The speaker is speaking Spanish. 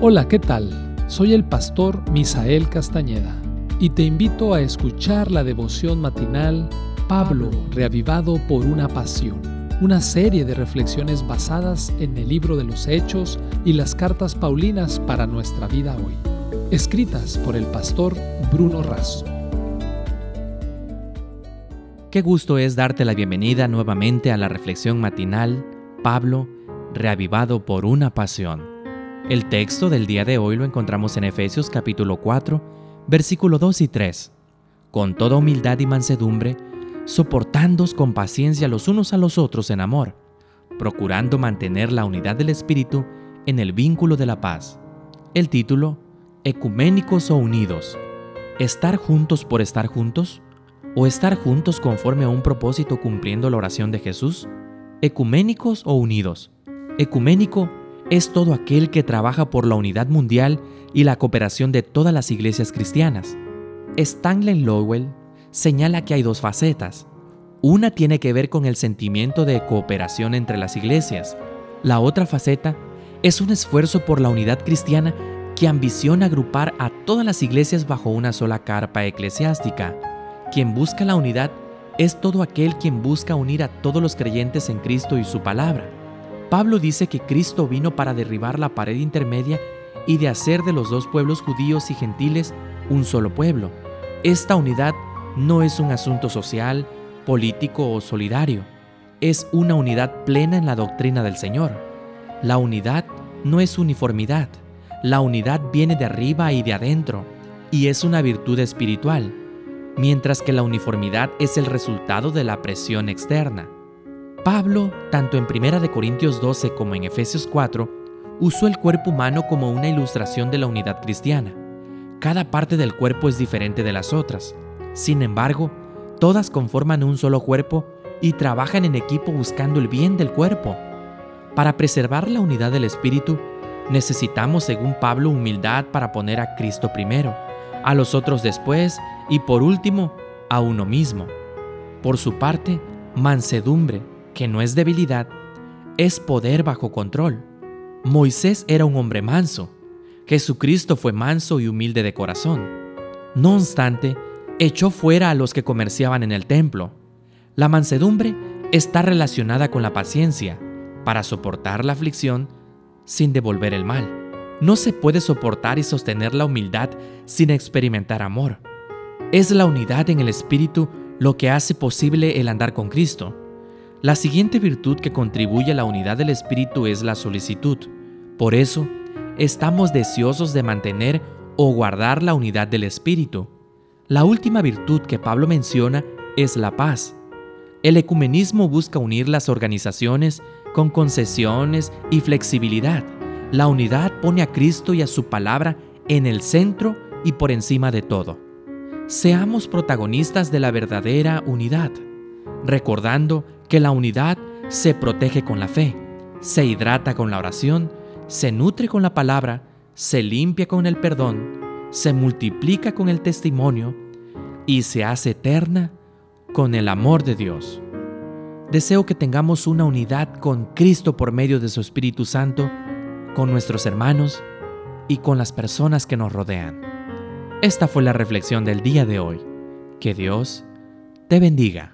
Hola, ¿qué tal? Soy el pastor Misael Castañeda y te invito a escuchar la devoción matinal Pablo, reavivado por una pasión, una serie de reflexiones basadas en el libro de los Hechos y las cartas Paulinas para nuestra vida hoy, escritas por el pastor Bruno Razo. Qué gusto es darte la bienvenida nuevamente a la reflexión matinal Pablo, reavivado por una pasión. El texto del día de hoy lo encontramos en Efesios capítulo 4, versículo 2 y 3. Con toda humildad y mansedumbre, soportándos con paciencia los unos a los otros en amor, procurando mantener la unidad del Espíritu en el vínculo de la paz. El título, Ecuménicos o unidos. ¿Estar juntos por estar juntos? ¿O estar juntos conforme a un propósito cumpliendo la oración de Jesús? ¿Ecuménicos o unidos? Ecuménico es todo aquel que trabaja por la unidad mundial y la cooperación de todas las iglesias cristianas. Stanley Lowell señala que hay dos facetas. Una tiene que ver con el sentimiento de cooperación entre las iglesias. La otra faceta es un esfuerzo por la unidad cristiana que ambiciona agrupar a todas las iglesias bajo una sola carpa eclesiástica. Quien busca la unidad es todo aquel quien busca unir a todos los creyentes en Cristo y su palabra. Pablo dice que Cristo vino para derribar la pared intermedia y de hacer de los dos pueblos judíos y gentiles un solo pueblo. Esta unidad no es un asunto social, político o solidario, es una unidad plena en la doctrina del Señor. La unidad no es uniformidad, la unidad viene de arriba y de adentro, y es una virtud espiritual, mientras que la uniformidad es el resultado de la presión externa. Pablo, tanto en 1 Corintios 12 como en Efesios 4, usó el cuerpo humano como una ilustración de la unidad cristiana. Cada parte del cuerpo es diferente de las otras. Sin embargo, todas conforman un solo cuerpo y trabajan en equipo buscando el bien del cuerpo. Para preservar la unidad del espíritu, necesitamos, según Pablo, humildad para poner a Cristo primero, a los otros después y por último, a uno mismo. Por su parte, mansedumbre, que no es debilidad, es poder bajo control. Moisés era un hombre manso. Jesucristo fue manso y humilde de corazón. No obstante, echó fuera a los que comerciaban en el templo. La mansedumbre está relacionada con la paciencia, para soportar la aflicción sin devolver el mal. No se puede soportar y sostener la humildad sin experimentar amor. Es la unidad en el Espíritu lo que hace posible el andar con Cristo. La siguiente virtud que contribuye a la unidad del Espíritu es la solicitud. Por eso, estamos deseosos de mantener o guardar la unidad del Espíritu. La última virtud que Pablo menciona es la paz. El ecumenismo busca unir las organizaciones con concesiones y flexibilidad. La unidad pone a Cristo y a su palabra en el centro y por encima de todo. Seamos protagonistas de la verdadera unidad, recordando que la unidad se protege con la fe, se hidrata con la oración, se nutre con la palabra, se limpia con el perdón, se multiplica con el testimonio y se hace eterna con el amor de Dios. Deseo que tengamos una unidad con Cristo por medio de su Espíritu Santo, con nuestros hermanos y con las personas que nos rodean. Esta fue la reflexión del día de hoy. Que Dios te bendiga.